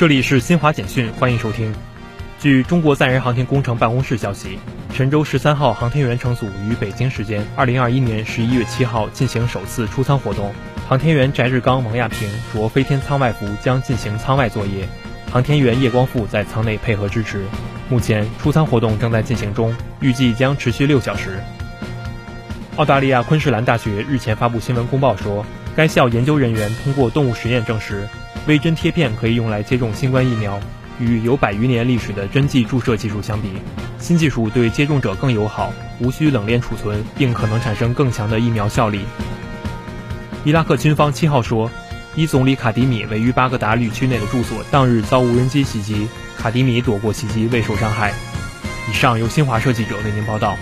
这里是新华简讯，欢迎收听。据中国载人航天工程办公室消息，神舟十三号航天员乘组于北京时间二零二一年十一月七号进行首次出舱活动。航天员翟志刚、王亚平着飞天舱外服将进行舱外作业，航天员叶光富在舱内配合支持。目前出舱活动正在进行中，预计将持续六小时。澳大利亚昆士兰大学日前发布新闻公报说，该校研究人员通过动物实验证实，微针贴片可以用来接种新冠疫苗。与有百余年历史的针剂注射技术相比，新技术对接种者更友好，无需冷链储存，并可能产生更强的疫苗效力。伊拉克军方七号说，伊总理卡迪米位于巴格达旅区内的住所当日遭无人机袭击，卡迪米躲过袭击，未受伤害。以上由新华社记者为您报道。